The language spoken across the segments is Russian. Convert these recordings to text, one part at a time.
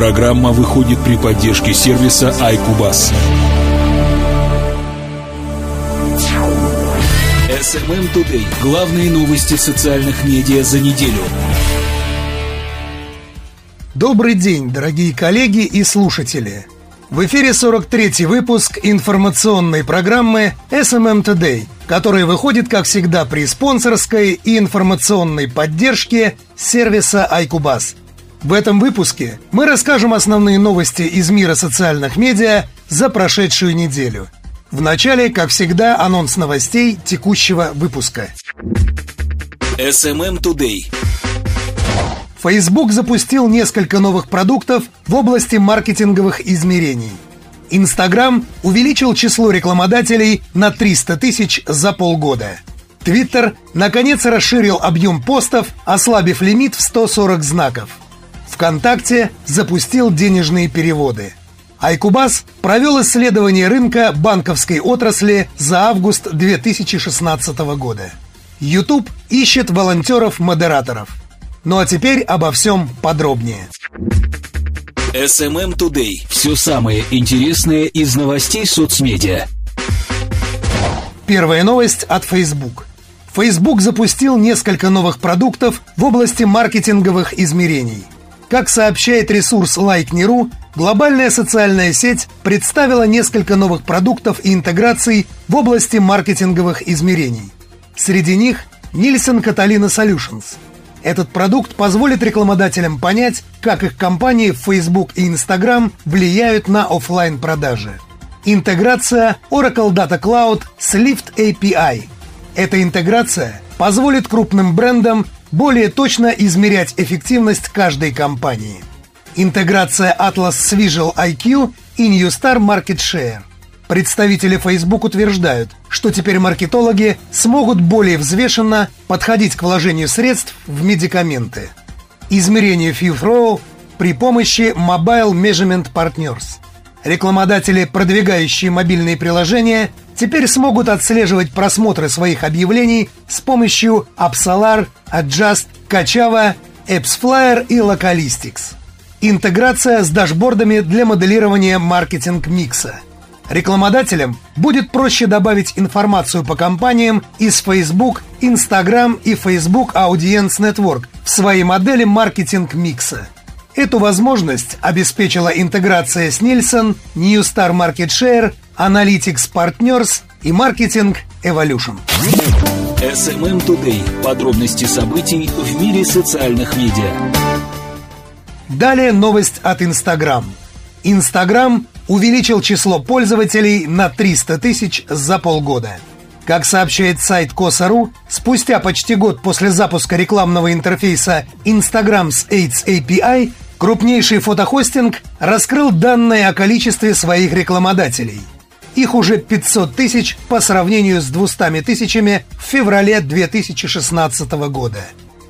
Программа выходит при поддержке сервиса iCubus. SMM Today. Главные новости социальных медиа за неделю. Добрый день, дорогие коллеги и слушатели. В эфире 43-й выпуск информационной программы SMM Today, который выходит, как всегда, при спонсорской и информационной поддержке сервиса iCubus. В этом выпуске мы расскажем основные новости из мира социальных медиа за прошедшую неделю. В начале, как всегда, анонс новостей текущего выпуска. SMM Today. Facebook запустил несколько новых продуктов в области маркетинговых измерений. Instagram увеличил число рекламодателей на 300 тысяч за полгода. Twitter наконец расширил объем постов, ослабив лимит в 140 знаков. ВКонтакте запустил денежные переводы. Айкубас провел исследование рынка банковской отрасли за август 2016 года. YouTube ищет волонтеров-модераторов. Ну а теперь обо всем подробнее. SMM Today. Все самое интересное из новостей соцмедиа. Первая новость от Facebook. Facebook запустил несколько новых продуктов в области маркетинговых измерений. Как сообщает ресурс Like.ru, глобальная социальная сеть представила несколько новых продуктов и интеграций в области маркетинговых измерений. Среди них Nielsen Catalina Solutions – этот продукт позволит рекламодателям понять, как их компании в Facebook и Instagram влияют на офлайн продажи. Интеграция Oracle Data Cloud с Lift API. Эта интеграция позволит крупным брендам более точно измерять эффективность каждой компании. Интеграция Atlas с Visual IQ и New Star Market Share. Представители Facebook утверждают, что теперь маркетологи смогут более взвешенно подходить к вложению средств в медикаменты. Измерение Fifth при помощи Mobile Measurement Partners. Рекламодатели, продвигающие мобильные приложения, теперь смогут отслеживать просмотры своих объявлений с помощью Absolar, Adjust, Kachava, AppsFlyer и Localistics. Интеграция с дашбордами для моделирования маркетинг-микса – Рекламодателям будет проще добавить информацию по компаниям из Facebook, Instagram и Facebook Audience Network в свои модели маркетинг-микса. Эту возможность обеспечила интеграция с Nielsen, New Star Market Share, Analytics Partners и Marketing Evolution. SMM Today. Подробности событий в мире социальных медиа. Далее новость от Instagram. Instagram увеличил число пользователей на 300 тысяч за полгода. Как сообщает сайт Коса.ру, спустя почти год после запуска рекламного интерфейса Instagram's AIDS API, крупнейший фотохостинг раскрыл данные о количестве своих рекламодателей. Их уже 500 тысяч по сравнению с 200 тысячами в феврале 2016 года.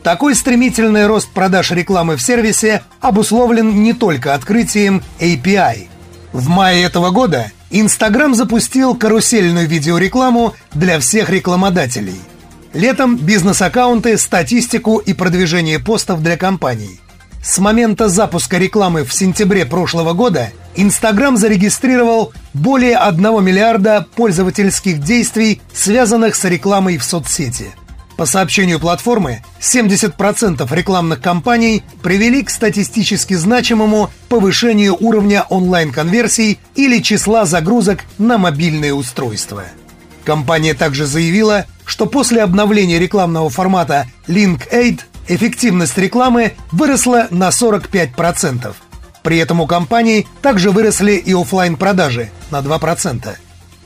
Такой стремительный рост продаж рекламы в сервисе обусловлен не только открытием API – в мае этого года Инстаграм запустил карусельную видеорекламу для всех рекламодателей. Летом бизнес-аккаунты, статистику и продвижение постов для компаний. С момента запуска рекламы в сентябре прошлого года Инстаграм зарегистрировал более 1 миллиарда пользовательских действий, связанных с рекламой в соцсети – по сообщению платформы, 70% рекламных кампаний привели к статистически значимому повышению уровня онлайн-конверсий или числа загрузок на мобильные устройства. Компания также заявила, что после обновления рекламного формата Link Aid эффективность рекламы выросла на 45%. При этом у компании также выросли и офлайн продажи на 2%.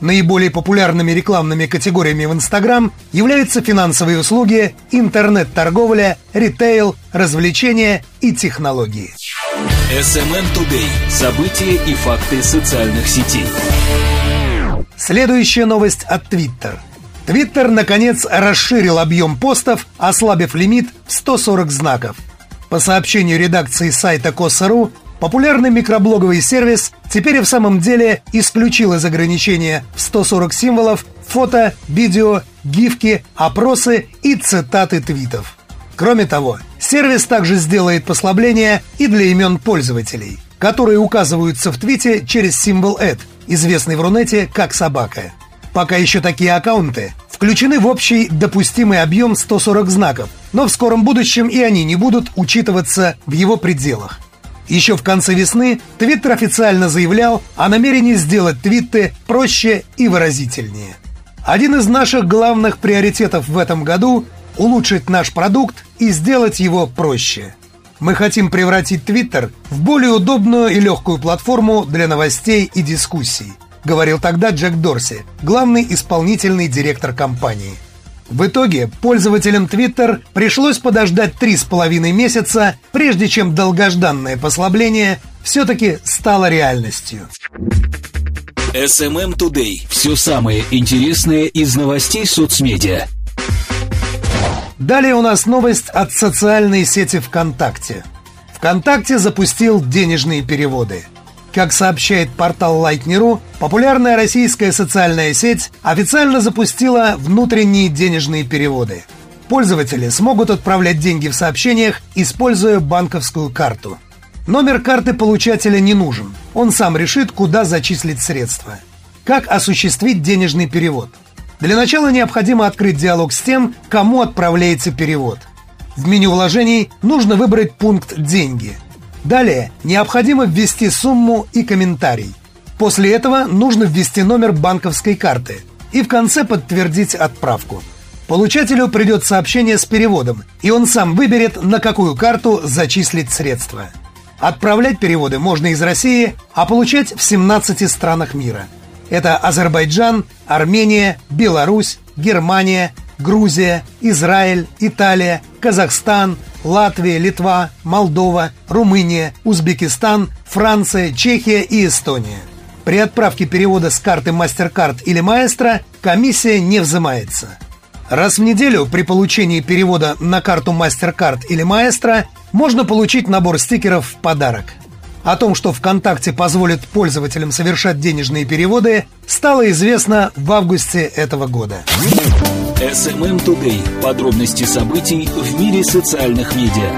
Наиболее популярными рекламными категориями в Instagram являются финансовые услуги, интернет-торговля, ритейл, развлечения и технологии. SMM Today. События и факты социальных сетей. Следующая новость от Twitter. Twitter, наконец, расширил объем постов, ослабив лимит в 140 знаков. По сообщению редакции сайта Коса.ру, Популярный микроблоговый сервис теперь и в самом деле исключил из ограничения в 140 символов фото, видео, гифки, опросы и цитаты твитов. Кроме того, сервис также сделает послабление и для имен пользователей. которые указываются в твите через символ «эд», известный в Рунете как «собака». Пока еще такие аккаунты включены в общий допустимый объем 140 знаков, но в скором будущем и они не будут учитываться в его пределах. Еще в конце весны Твиттер официально заявлял о намерении сделать твиты проще и выразительнее. Один из наших главных приоритетов в этом году – улучшить наш продукт и сделать его проще. Мы хотим превратить Твиттер в более удобную и легкую платформу для новостей и дискуссий, говорил тогда Джек Дорси, главный исполнительный директор компании. В итоге пользователям Twitter пришлось подождать три с половиной месяца, прежде чем долгожданное послабление все-таки стало реальностью. SMM Today. Все самое интересное из новостей соцмедиа. Далее у нас новость от социальной сети ВКонтакте. ВКонтакте запустил денежные переводы – как сообщает портал Like.ru, популярная российская социальная сеть официально запустила внутренние денежные переводы. Пользователи смогут отправлять деньги в сообщениях, используя банковскую карту. Номер карты получателя не нужен. Он сам решит, куда зачислить средства. Как осуществить денежный перевод? Для начала необходимо открыть диалог с тем, кому отправляется перевод. В меню вложений нужно выбрать пункт «Деньги». Далее необходимо ввести сумму и комментарий. После этого нужно ввести номер банковской карты и в конце подтвердить отправку. Получателю придет сообщение с переводом, и он сам выберет, на какую карту зачислить средства. Отправлять переводы можно из России, а получать в 17 странах мира. Это Азербайджан, Армения, Беларусь, Германия, Грузия, Израиль, Италия, Казахстан, Латвия, Литва, Молдова, Румыния, Узбекистан, Франция, Чехия и Эстония. При отправке перевода с карты MasterCard или Маэстро комиссия не взимается. Раз в неделю при получении перевода на карту MasterCard или Маэстро можно получить набор стикеров в подарок. О том, что ВКонтакте позволит пользователям совершать денежные переводы, стало известно в августе этого года. SMM Today. Подробности событий в мире социальных медиа.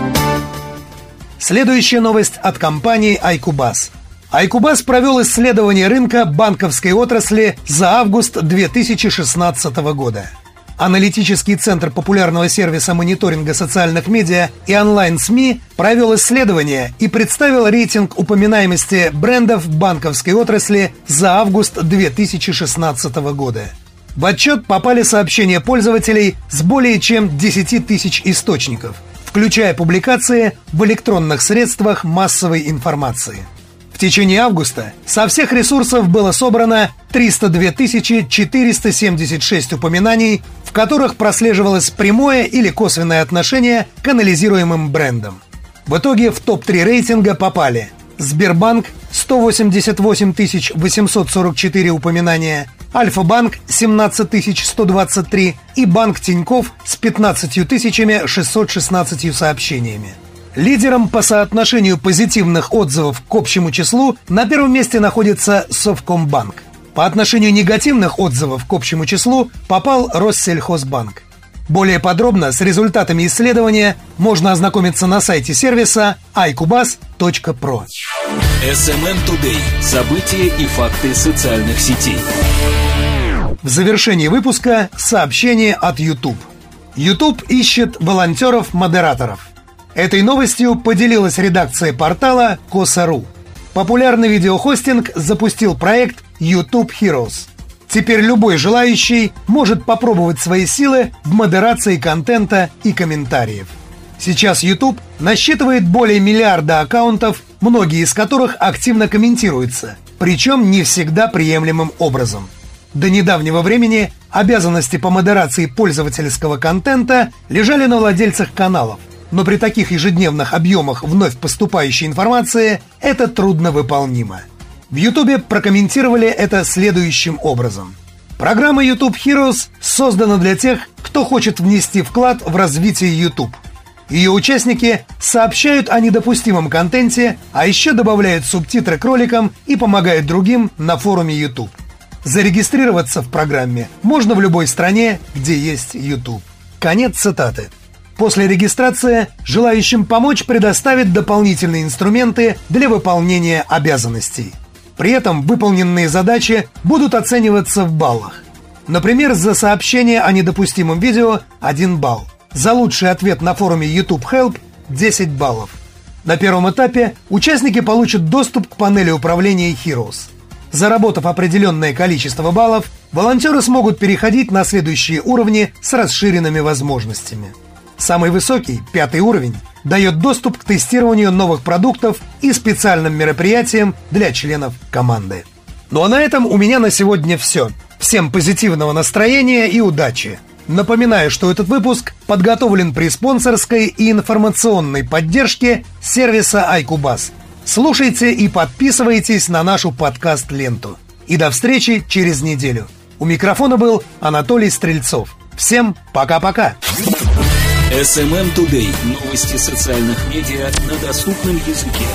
Следующая новость от компании iCubus. iCubus провел исследование рынка банковской отрасли за август 2016 года. Аналитический центр популярного сервиса мониторинга социальных медиа и онлайн-СМИ провел исследование и представил рейтинг упоминаемости брендов банковской отрасли за август 2016 года. В отчет попали сообщения пользователей с более чем 10 тысяч источников, включая публикации в электронных средствах массовой информации. В течение августа со всех ресурсов было собрано 302 476 упоминаний, в которых прослеживалось прямое или косвенное отношение к анализируемым брендам. В итоге в топ-3 рейтинга попали Сбербанк 188 844 упоминания, Альфа-банк 17 123 и банк Тиньков с 15 616 сообщениями. Лидером по соотношению позитивных отзывов к общему числу на первом месте находится Совкомбанк. По отношению негативных отзывов к общему числу попал Россельхозбанк. Более подробно с результатами исследования можно ознакомиться на сайте сервиса iCubas.pro. SMM Today. События и факты социальных сетей. В завершении выпуска сообщение от YouTube. YouTube ищет волонтеров-модераторов. Этой новостью поделилась редакция портала Коса.ру. Популярный видеохостинг запустил проект YouTube Heroes. Теперь любой желающий может попробовать свои силы в модерации контента и комментариев. Сейчас YouTube насчитывает более миллиарда аккаунтов, многие из которых активно комментируются, причем не всегда приемлемым образом – до недавнего времени обязанности по модерации пользовательского контента лежали на владельцах каналов, но при таких ежедневных объемах вновь поступающей информации это трудно выполнимо. В YouTube прокомментировали это следующим образом. Программа YouTube Heroes создана для тех, кто хочет внести вклад в развитие YouTube. Ее участники сообщают о недопустимом контенте, а еще добавляют субтитры к роликам и помогают другим на форуме YouTube. Зарегистрироваться в программе можно в любой стране, где есть YouTube. Конец цитаты. После регистрации желающим помочь предоставят дополнительные инструменты для выполнения обязанностей. При этом выполненные задачи будут оцениваться в баллах. Например, за сообщение о недопустимом видео – 1 балл. За лучший ответ на форуме YouTube Help – 10 баллов. На первом этапе участники получат доступ к панели управления Heroes. Заработав определенное количество баллов, волонтеры смогут переходить на следующие уровни с расширенными возможностями. Самый высокий, пятый уровень, дает доступ к тестированию новых продуктов и специальным мероприятиям для членов команды. Ну а на этом у меня на сегодня все. Всем позитивного настроения и удачи! Напоминаю, что этот выпуск подготовлен при спонсорской и информационной поддержке сервиса iCubus. Слушайте и подписывайтесь на нашу подкаст-ленту. И до встречи через неделю. У микрофона был Анатолий Стрельцов. Всем пока-пока. SMM Today. Новости социальных медиа на доступном языке.